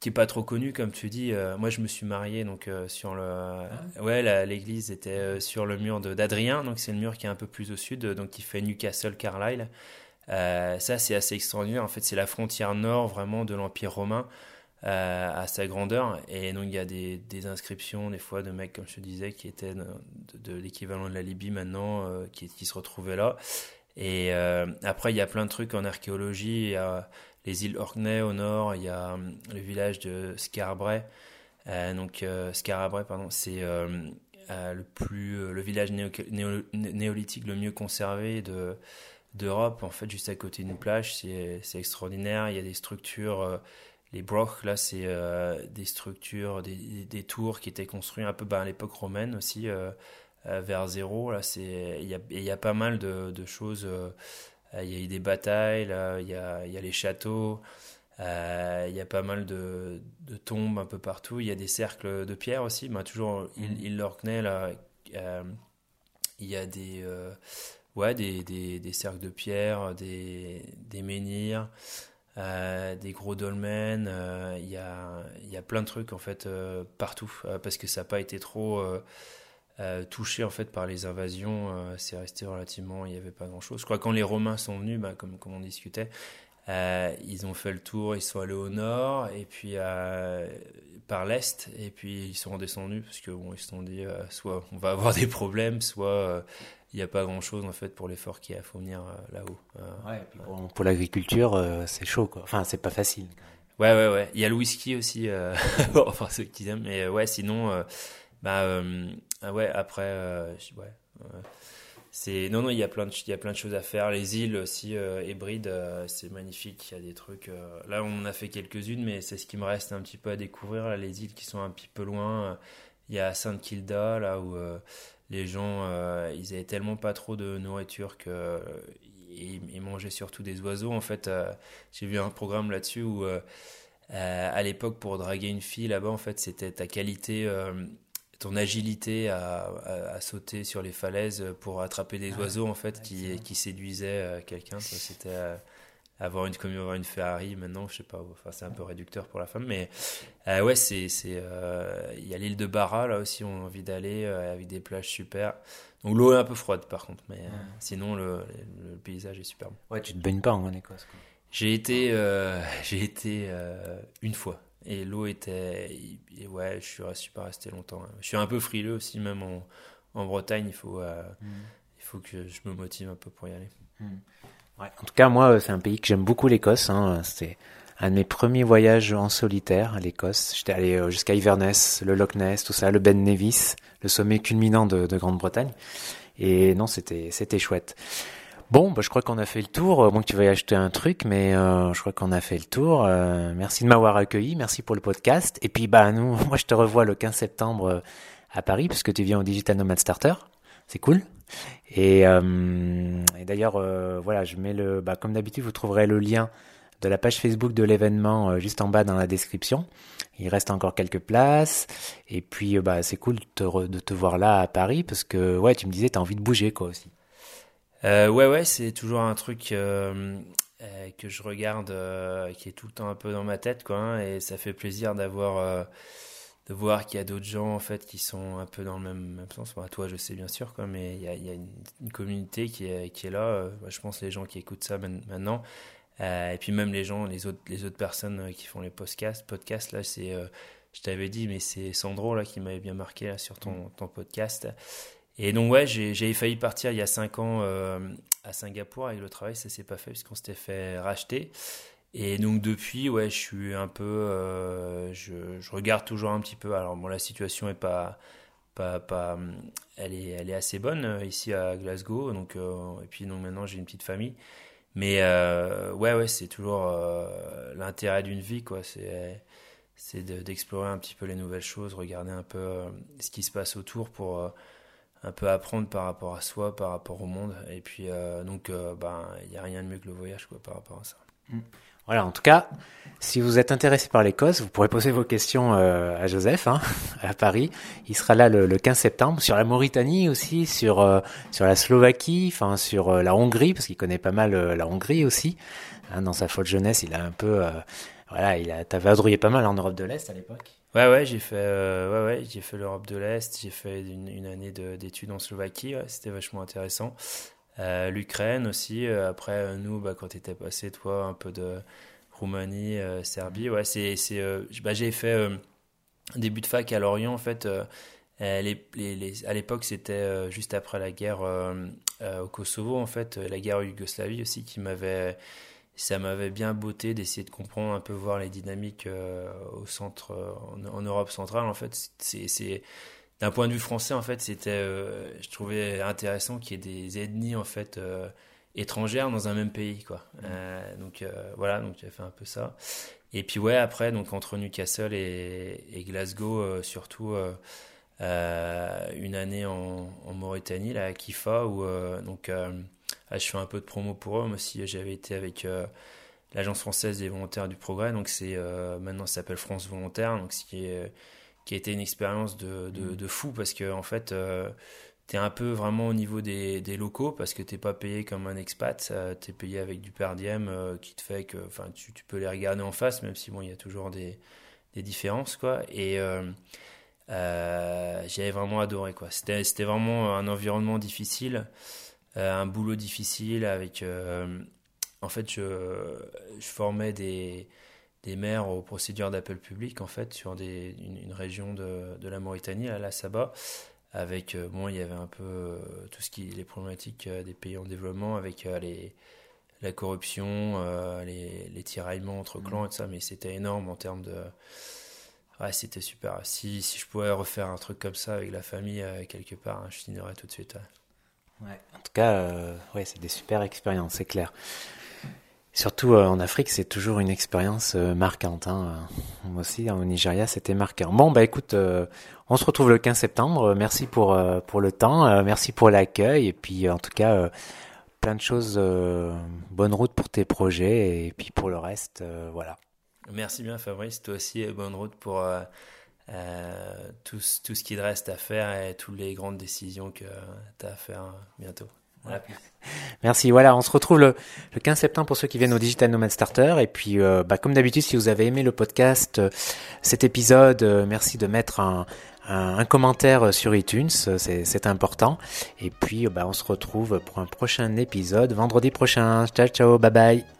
qui est pas trop connu comme tu dis. Euh, moi, je me suis marié donc euh, sur le, ah ouais, l'église était euh, sur le mur d'Adrien, donc c'est le mur qui est un peu plus au sud, donc qui fait Newcastle Carlisle. ça, c'est assez extraordinaire. En fait, c'est la frontière nord vraiment de l'Empire romain à sa grandeur. Et donc, il y a des, inscriptions des fois de mecs, comme je te disais, qui étaient de, l'équivalent de la Libye maintenant, qui, qui, se retrouvaient là. Et après, il y a plein de trucs en archéologie. Il y a, les îles Orkney au nord, il y a le village de Scarabray. Euh, donc euh, Scarabray, pardon, c'est euh, le plus le village néolithique le mieux conservé de d'Europe. En fait, juste à côté d'une plage, c'est extraordinaire. Il y a des structures. Les broch, là, c'est des structures, des, des, tours qui étaient construites un peu bah, à l'époque romaine aussi, vers zéro. Là, il y a, y a pas mal de, de choses euh, il y a eu des batailles, là, il y a, il y a les châteaux, euh, il y a pas mal de, de, tombes un peu partout. Il y a des cercles de pierre aussi. Bah, toujours, il, il l'Orkney, là, euh, il y a des, ouais, des, des, des, cercles de pierre, des, des menhirs. Des gros dolmens, il y, a, y a plein de trucs en fait partout parce que ça n'a pas été trop euh, touché en fait par les invasions, euh, c'est resté relativement, il n'y avait pas grand chose. Je crois que quand les Romains sont venus, bah, comme, comme on discutait, euh, ils ont fait le tour, ils sont allés au nord et puis par l'est et puis ils sont redescendus parce que bon se sont dit soit on va avoir des problèmes, soit il n'y a pas grand chose en fait pour l'effort qu'il y a à fournir là-haut. Ouais, pour, l'agriculture c'est chaud quoi, enfin c'est pas facile. Ouais ouais ouais, il y a le whisky aussi, (laughs) enfin ceux qui aiment, mais ouais sinon bah euh, ah ouais, après, euh, ouais. C'est non non il y a plein de il y a plein de choses à faire les îles aussi euh, hybrides c'est magnifique il y a des trucs là on en a fait quelques-unes mais c'est ce qui me reste un petit peu à découvrir là, les îles qui sont un petit peu loin il y a Sainte Kilda là où les gens ils avaient tellement pas trop de nourriture que ils, mangeaient surtout des oiseaux. En fait j'ai vu un programme là-dessus où à l'époque pour draguer une fille là-bas en fait c'était ta qualité ton agilité à, à, sauter sur les falaises pour attraper des ah oiseaux en fait qui, qui séduisaient euh, quelqu'un. C'était euh, avoir une comme avoir une Ferrari maintenant, je sais pas. Enfin, c'est un peu réducteur pour la femme, mais euh, ouais, c'est c'est il y a l'île de Barra là aussi, on a envie d'aller avec des plages super. Donc l'eau est un peu froide par contre, mais sinon le, le, paysage est superbe. Ouais, tu te baignes pas en Écosse. J'ai été j'ai été une fois. Et l'eau était. Et ouais, je suis, suis pas resté longtemps. Hein. Je suis un peu frileux aussi, même en, en Bretagne. Il faut, euh, mm. il faut que je me motive un peu pour y aller. Mm. Ouais. En tout cas, moi, euh, c'est un pays que j'aime beaucoup, l'Écosse. Hein. C'était un de mes premiers voyages en solitaire à l'Écosse. J'étais allé euh, jusqu'à Inverness, le Loch Ness, tout ça, le Ben Nevis, le sommet culminant de, de Grande-Bretagne. Et non, c'était, c'était chouette. Bon, bah, je crois qu'on a fait le tour. Bon, que tu vas y acheter un truc, mais euh, je crois qu'on a fait le tour. Euh, merci de m'avoir accueilli, merci pour le podcast. Et puis, bah, nous, (laughs) moi, je te revois le 15 septembre euh, à Paris, puisque tu viens au Digital Nomad Starter. C'est cool. Et, euh, d'ailleurs, euh, voilà, je mets le, bah, comme d'habitude, vous trouverez le lien de la page Facebook de l'événement juste en bas dans la description. Il reste encore quelques places. Et puis, bah, c'est cool de te, de te voir là à Paris, parce que, ouais, tu me disais, t'as envie de bouger, quoi, aussi. Euh, ouais, ouais, c'est toujours un truc euh, euh, que je regarde, qui est tout le temps un peu dans ma tête, quoi. Hein, et ça fait plaisir d'avoir, de voir qu'il y a d'autres gens en fait qui sont un peu dans le même, même sens. Bon, toi, je sais bien sûr, quoi, mais il y a, il y a une, une, communauté qui est, qui est là. je pense les gens qui écoutent ça maintenant. et puis même les gens, les autres, les autres personnes qui font les podcasts, podcasts là, c'est, je t'avais dit, mais c'est Sandro là qui m'avait bien marqué là, sur ton, ton podcast. Et donc, ouais, j'ai failli partir il y a 5 ans euh, à Singapour avec le travail, ça s'est pas fait puisqu'on s'était fait racheter. Et donc, depuis, ouais, je suis un peu. Euh, je, regarde toujours un petit peu. Alors, bon, la situation est pas. Pas, pas, elle, est, elle est assez bonne euh, ici à Glasgow. Donc, et puis, donc, maintenant, j'ai une petite famille. Mais ouais, ouais, c'est toujours l'intérêt d'une vie, quoi. C'est c'est d'explorer un petit peu les nouvelles choses, regarder un peu ce qui se passe autour pour un peu apprendre par rapport à soi, par rapport au monde. Et puis, euh, donc, euh, ben, il n'y a rien de mieux que le voyage quoi, par rapport à ça. Mm. Voilà, en tout cas, si vous êtes intéressé par l'Écosse, vous pourrez poser vos questions euh, à Joseph hein, (laughs) à Paris. Il sera là le, le, 15 septembre sur la Mauritanie aussi, sur euh, sur la Slovaquie, enfin sur euh, la Hongrie parce qu'il connaît pas mal la Hongrie aussi. Hein, dans sa folle jeunesse, il a un peu voilà, il a vadrouillé pas mal en Europe de l'Est à l'époque. Ouais, ouais, j'ai fait, ouais, ouais, j'ai fait l'Europe de l'Est, j'ai fait une, année d'études en Slovaquie, c'était vachement intéressant. Euh, L'Ukraine aussi, euh, après euh, nous, bah, quand tu étais passé, toi, un peu de Roumanie, Serbie, ouais, c'est, bah, j'ai fait début de fac à Lorient, en fait. À l'époque, c'était juste après la guerre au Kosovo, en fait, la guerre en Yougoslavie aussi, qui m'avait ça m'avait bien botté d'essayer de comprendre un peu voir les dynamiques au centre en, en, Europe centrale en fait c'est d'un point de vue français en fait c'était euh, je trouvais intéressant qu'il y ait des ethnies en fait euh, étrangères dans un même pays quoi mmh. donc voilà donc j'ai fait un peu ça et puis ouais après donc entre Newcastle et, et Glasgow surtout une année en, en, Mauritanie là à Kifa où donc je fais un peu de promo pour eux. Aussi, j'avais été avec euh, l'Agence française des volontaires du progrès. Donc, c'est euh, maintenant, ça s'appelle France Volontaire. Donc, ce qui, est, qui a été une expérience de, de, de, fou parce que, en fait, euh, tu es un peu vraiment au niveau des, des locaux parce que tu pas payé comme un expat. tu es payé avec du per diem qui te fait que tu, tu peux les regarder en face, même si bon, il y a toujours des, des différences. Quoi. Et. j'avais vraiment adoré quoi. C'était, c'était vraiment un environnement difficile. Euh, un boulot difficile avec. Euh, en fait, je, je formais des, des maires aux procédures d'appel public en fait sur des, une, une région de, de, la Mauritanie, à la Saba, avec euh, bon, il y avait un peu tout ce qui les problématiques des pays en développement avec les la corruption, les, les, tiraillements entre mmh. clans et tout ça, mais c'était énorme en termes de ouais, c'était super. Si, si je pouvais refaire un truc comme ça avec la famille quelque part, hein, je signerais tout de suite. Ouais. Ouais. En tout cas, euh, ouais, c'est des super expériences, c'est clair. Surtout euh, en Afrique, c'est toujours une expérience euh, marquante. Hein. Moi aussi, hein, au Nigeria, c'était marquant. Bon, bah écoute, euh, on se retrouve le 15 septembre. Merci pour euh, pour le temps, euh, merci pour l'accueil, et puis en tout cas, plein de choses. bonne route pour tes projets, et puis pour le reste, voilà. Merci bien, Fabrice. Toi aussi, bonne route pour euh, tout, tout, ce qu'il reste à faire et toutes les grandes décisions que tu as à faire bientôt. Merci. Voilà, on se retrouve le, le, 15 septembre pour ceux qui viennent au Digital Nomad Starter. Et puis, euh, bah, comme d'habitude, si vous avez aimé le podcast, euh, cet épisode, euh, merci de mettre un commentaire sur iTunes, c'est important. Et puis, bah, on se retrouve pour un prochain épisode vendredi prochain. Ciao, ciao, bye bye.